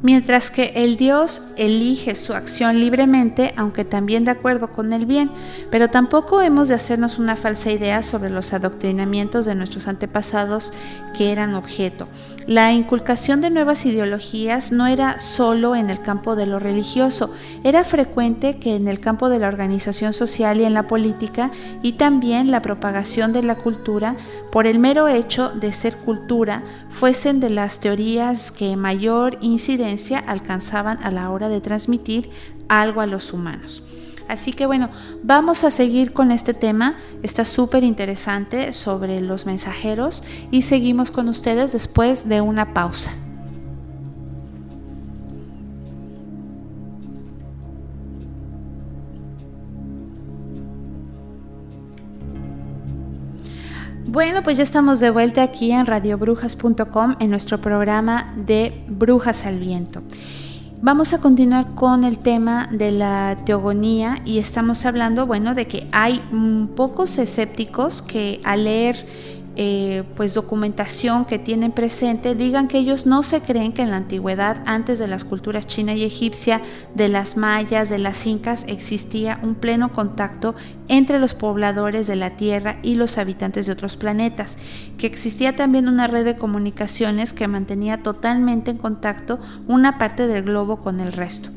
mientras que el Dios elige su acción libremente, aunque también de acuerdo con el bien, pero tampoco hemos de hacernos una falsa idea sobre los adoctrinamientos de nuestros antepasados que eran objeto. La inculcación de nuevas ideologías no era solo en el campo de lo religioso, era frecuente que en el campo de la organización social y en la política y también la propagación de la cultura, por el mero hecho de ser cultura, fuesen de las teorías que mayor incidencia alcanzaban a la hora de transmitir algo a los humanos. Así que bueno, vamos a seguir con este tema, está súper interesante sobre los mensajeros y seguimos con ustedes después de una pausa. Bueno, pues ya estamos de vuelta aquí en radiobrujas.com en nuestro programa de Brujas al Viento. Vamos a continuar con el tema de la teogonía y estamos hablando, bueno, de que hay pocos escépticos que al leer eh, pues documentación que tienen presente digan que ellos no se creen que en la antigüedad, antes de las culturas china y egipcia, de las mayas, de las incas, existía un pleno contacto entre los pobladores de la Tierra y los habitantes de otros planetas, que existía también una red de comunicaciones que mantenía totalmente en contacto una parte del globo con el resto.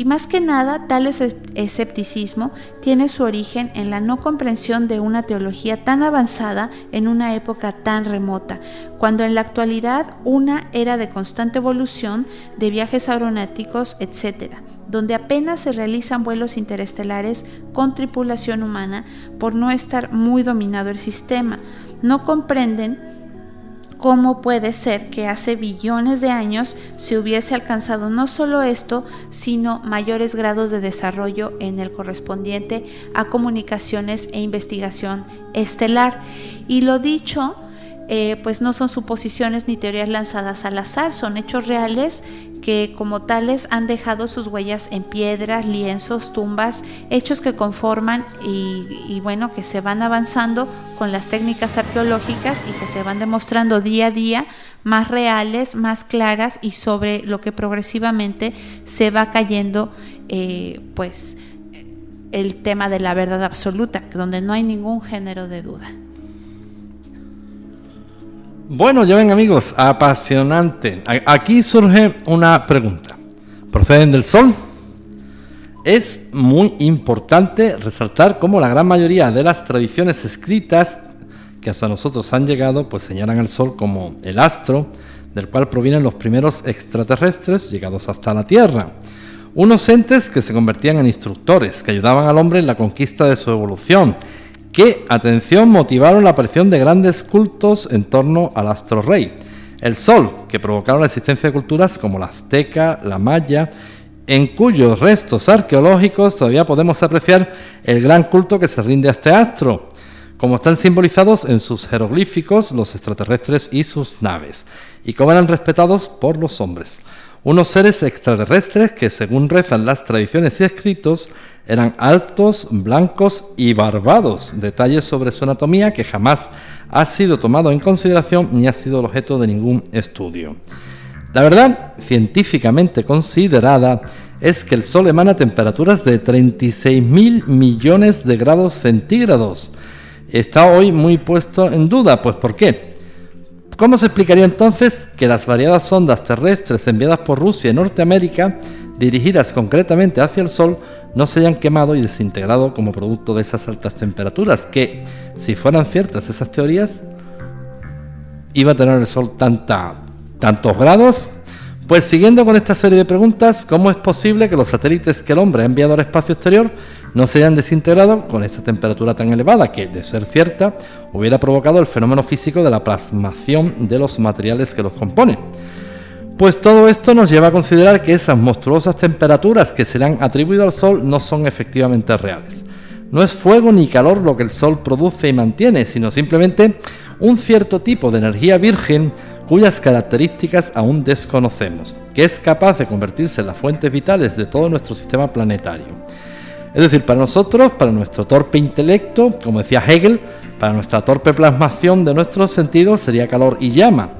Y más que nada, tal escepticismo tiene su origen en la no comprensión de una teología tan avanzada en una época tan remota, cuando en la actualidad una era de constante evolución, de viajes aeronáuticos, etc., donde apenas se realizan vuelos interestelares con tripulación humana por no estar muy dominado el sistema. No comprenden cómo puede ser que hace billones de años se hubiese alcanzado no solo esto, sino mayores grados de desarrollo en el correspondiente a comunicaciones e investigación estelar. Y lo dicho, eh, pues no son suposiciones ni teorías lanzadas al azar, son hechos reales que como tales han dejado sus huellas en piedras, lienzos, tumbas, hechos que conforman y, bueno, que se van avanzando con las técnicas arqueológicas y que se van demostrando día a día más reales, más claras y sobre lo que progresivamente se va cayendo eh, pues el tema de la verdad absoluta, donde no hay ningún género de duda. Bueno, ya ven amigos, apasionante. Aquí surge una pregunta. ¿Proceden del Sol? Es muy importante resaltar cómo la gran mayoría de las tradiciones escritas que hasta nosotros han llegado, pues señalan al Sol como el astro del cual provienen los primeros extraterrestres llegados hasta la Tierra. Unos entes que se convertían en instructores, que ayudaban al hombre en la conquista de su evolución que, atención, motivaron la aparición de grandes cultos en torno al astro rey, el sol, que provocaron la existencia de culturas como la azteca, la maya, en cuyos restos arqueológicos todavía podemos apreciar el gran culto que se rinde a este astro, como están simbolizados en sus jeroglíficos los extraterrestres y sus naves, y como eran respetados por los hombres unos seres extraterrestres que, según rezan las tradiciones y escritos, eran altos, blancos y barbados, detalles sobre su anatomía que jamás ha sido tomado en consideración ni ha sido objeto de ningún estudio. La verdad, científicamente considerada, es que el Sol emana temperaturas de 36.000 millones de grados centígrados. Está hoy muy puesto en duda, pues ¿por qué? ¿Cómo se explicaría entonces que las variadas ondas terrestres enviadas por Rusia y Norteamérica, dirigidas concretamente hacia el Sol, no se hayan quemado y desintegrado como producto de esas altas temperaturas? Que, si fueran ciertas esas teorías, iba a tener el Sol tanta, tantos grados pues siguiendo con esta serie de preguntas, ¿cómo es posible que los satélites que el hombre ha enviado al espacio exterior no se hayan desintegrado con esa temperatura tan elevada que, de ser cierta, hubiera provocado el fenómeno físico de la plasmación de los materiales que los componen? Pues todo esto nos lleva a considerar que esas monstruosas temperaturas que se le han atribuido al Sol no son efectivamente reales. No es fuego ni calor lo que el Sol produce y mantiene, sino simplemente un cierto tipo de energía virgen cuyas características aún desconocemos, que es capaz de convertirse en las fuentes vitales de todo nuestro sistema planetario. Es decir, para nosotros, para nuestro torpe intelecto, como decía Hegel, para nuestra torpe plasmación de nuestros sentidos sería calor y llama.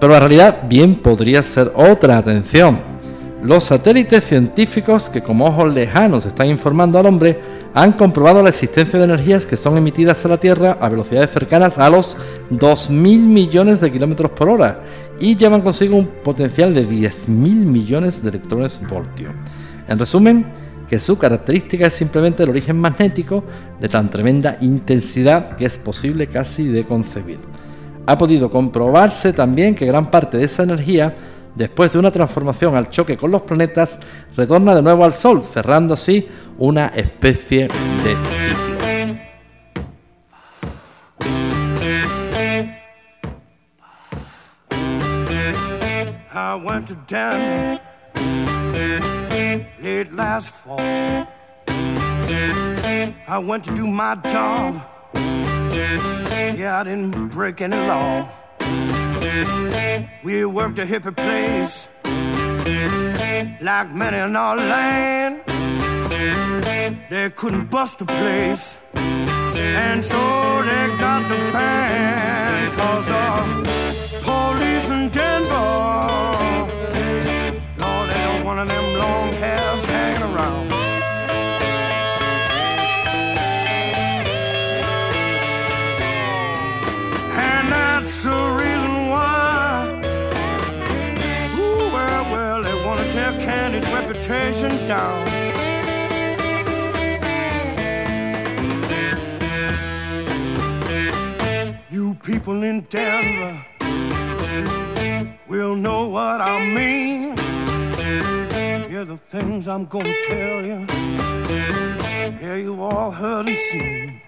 Pero la realidad bien podría ser otra atención. Los satélites científicos que como ojos lejanos están informando al hombre han comprobado la existencia de energías que son emitidas a la Tierra a velocidades cercanas a los 2.000 millones de kilómetros por hora y llevan consigo un potencial de 10.000 millones de electrones voltio. En resumen, que su característica es simplemente el origen magnético de tan tremenda intensidad que es posible casi de concebir. Ha podido comprobarse también que gran parte de esa energía, después de una transformación al choque con los planetas, retorna de nuevo al Sol, cerrando así una especie de. I went to do my job. Yeah, I didn't break any law. We worked a hippie place, like many in our land. They couldn't bust the place, and so they got the ban. Cause the police in Denver they want to tear Candy's reputation down. You people in Denver will know what I mean hear the things I'm gonna tell you. Yeah, you all heard and seen.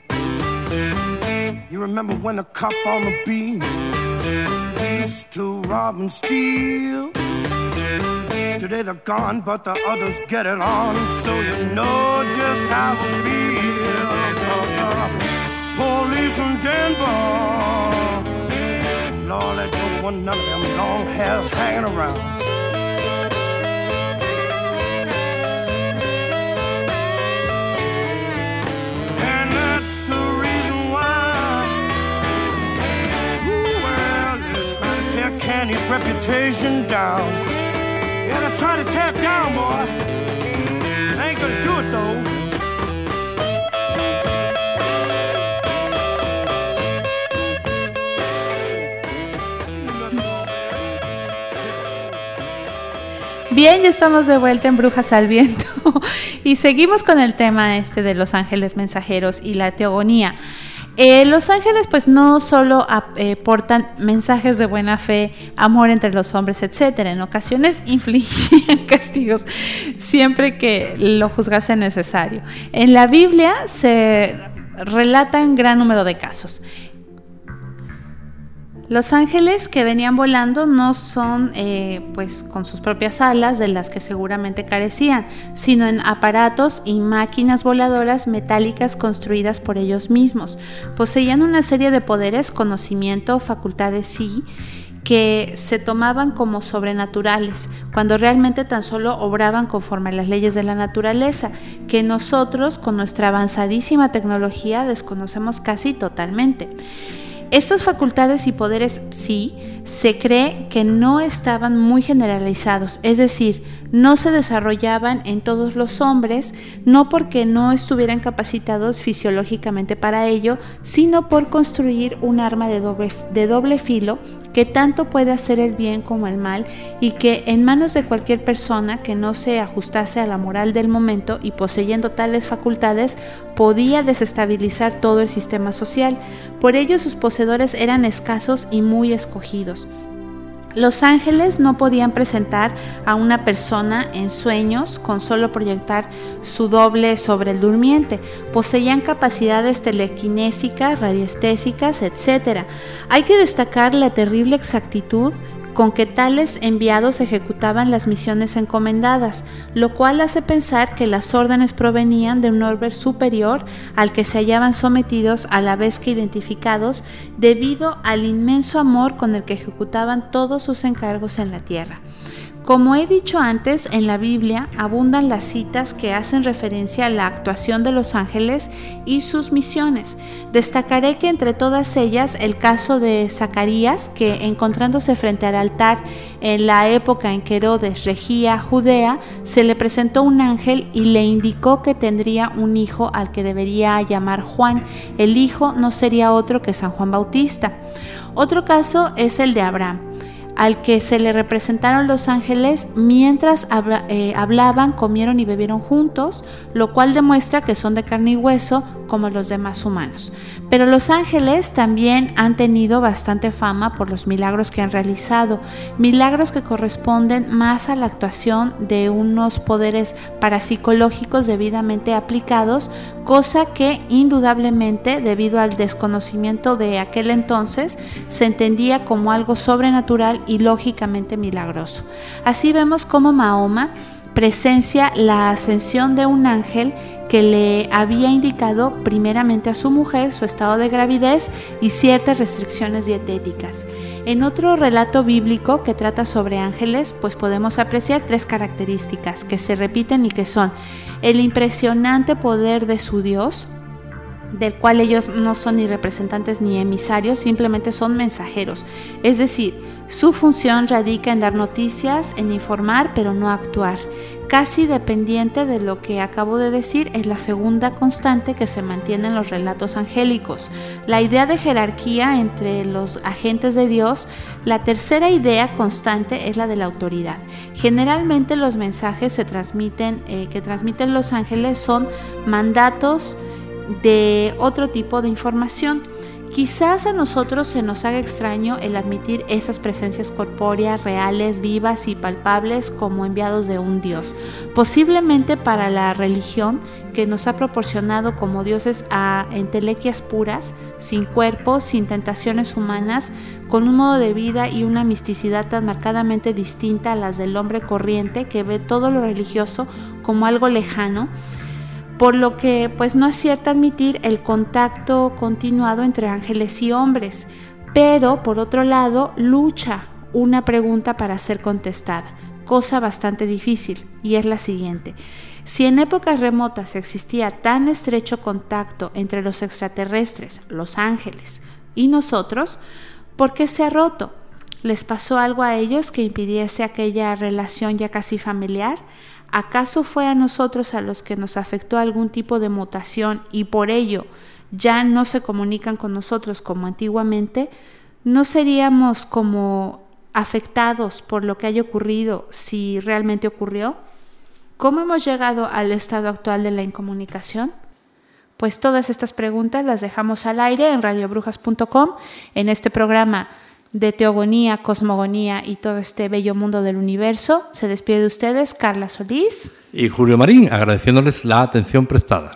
You remember when the cop on the beat used to rob and steal? Today they're gone, but the others get it on, so you know just how it feels. Cause uh, police in Denver, Lord, I don't want none of them long hairs hanging around. The Candy's reputation down. Trying to tear down, boy. They ain't. Bien, ya estamos de vuelta en Brujas al Viento [LAUGHS] y seguimos con el tema este de los ángeles mensajeros y la teogonía. Eh, los ángeles pues no solo eh, portan mensajes de buena fe, amor entre los hombres, etcétera, en ocasiones [LAUGHS] infligían castigos siempre que lo juzgase necesario. En la Biblia se relatan gran número de casos. Los ángeles que venían volando no son eh, pues con sus propias alas de las que seguramente carecían, sino en aparatos y máquinas voladoras metálicas construidas por ellos mismos. Poseían una serie de poderes, conocimiento, facultades sí, que se tomaban como sobrenaturales, cuando realmente tan solo obraban conforme a las leyes de la naturaleza, que nosotros con nuestra avanzadísima tecnología desconocemos casi totalmente. Estas facultades y poderes sí se cree que no estaban muy generalizados, es decir, no se desarrollaban en todos los hombres, no porque no estuvieran capacitados fisiológicamente para ello, sino por construir un arma de doble, de doble filo que tanto puede hacer el bien como el mal y que en manos de cualquier persona que no se ajustase a la moral del momento y poseyendo tales facultades podía desestabilizar todo el sistema social. Por ello sus eran escasos y muy escogidos. Los ángeles no podían presentar a una persona en sueños con solo proyectar su doble sobre el durmiente. Poseían capacidades telequinésicas, radiestésicas, etc. Hay que destacar la terrible exactitud con que tales enviados ejecutaban las misiones encomendadas, lo cual hace pensar que las órdenes provenían de un orden superior al que se hallaban sometidos a la vez que identificados debido al inmenso amor con el que ejecutaban todos sus encargos en la tierra. Como he dicho antes, en la Biblia abundan las citas que hacen referencia a la actuación de los ángeles y sus misiones. Destacaré que entre todas ellas el caso de Zacarías, que encontrándose frente al altar en la época en que Herodes regía Judea, se le presentó un ángel y le indicó que tendría un hijo al que debería llamar Juan. El hijo no sería otro que San Juan Bautista. Otro caso es el de Abraham al que se le representaron los ángeles mientras eh, hablaban, comieron y bebieron juntos, lo cual demuestra que son de carne y hueso como los demás humanos. Pero los ángeles también han tenido bastante fama por los milagros que han realizado, milagros que corresponden más a la actuación de unos poderes parapsicológicos debidamente aplicados, cosa que indudablemente, debido al desconocimiento de aquel entonces, se entendía como algo sobrenatural y lógicamente milagroso. Así vemos cómo Mahoma presencia la ascensión de un ángel que le había indicado primeramente a su mujer su estado de gravidez y ciertas restricciones dietéticas. En otro relato bíblico que trata sobre ángeles, pues podemos apreciar tres características que se repiten y que son el impresionante poder de su Dios, del cual ellos no son ni representantes ni emisarios, simplemente son mensajeros. Es decir, su función radica en dar noticias, en informar, pero no actuar. Casi dependiente de lo que acabo de decir es la segunda constante que se mantiene en los relatos angélicos. La idea de jerarquía entre los agentes de Dios, la tercera idea constante es la de la autoridad. Generalmente los mensajes eh, que transmiten los ángeles son mandatos, de otro tipo de información. Quizás a nosotros se nos haga extraño el admitir esas presencias corpóreas reales, vivas y palpables como enviados de un Dios. Posiblemente para la religión que nos ha proporcionado como dioses a entelequias puras, sin cuerpo, sin tentaciones humanas, con un modo de vida y una misticidad tan marcadamente distinta a las del hombre corriente que ve todo lo religioso como algo lejano, por lo que pues no acierta admitir el contacto continuado entre ángeles y hombres, pero por otro lado lucha una pregunta para ser contestada, cosa bastante difícil, y es la siguiente. Si en épocas remotas existía tan estrecho contacto entre los extraterrestres, los ángeles y nosotros, ¿por qué se ha roto? ¿Les pasó algo a ellos que impidiese aquella relación ya casi familiar? ¿Acaso fue a nosotros a los que nos afectó algún tipo de mutación y por ello ya no se comunican con nosotros como antiguamente? ¿No seríamos como afectados por lo que haya ocurrido si realmente ocurrió? ¿Cómo hemos llegado al estado actual de la incomunicación? Pues todas estas preguntas las dejamos al aire en radiobrujas.com en este programa de teogonía, cosmogonía y todo este bello mundo del universo. Se despide de ustedes Carla Solís y Julio Marín, agradeciéndoles la atención prestada.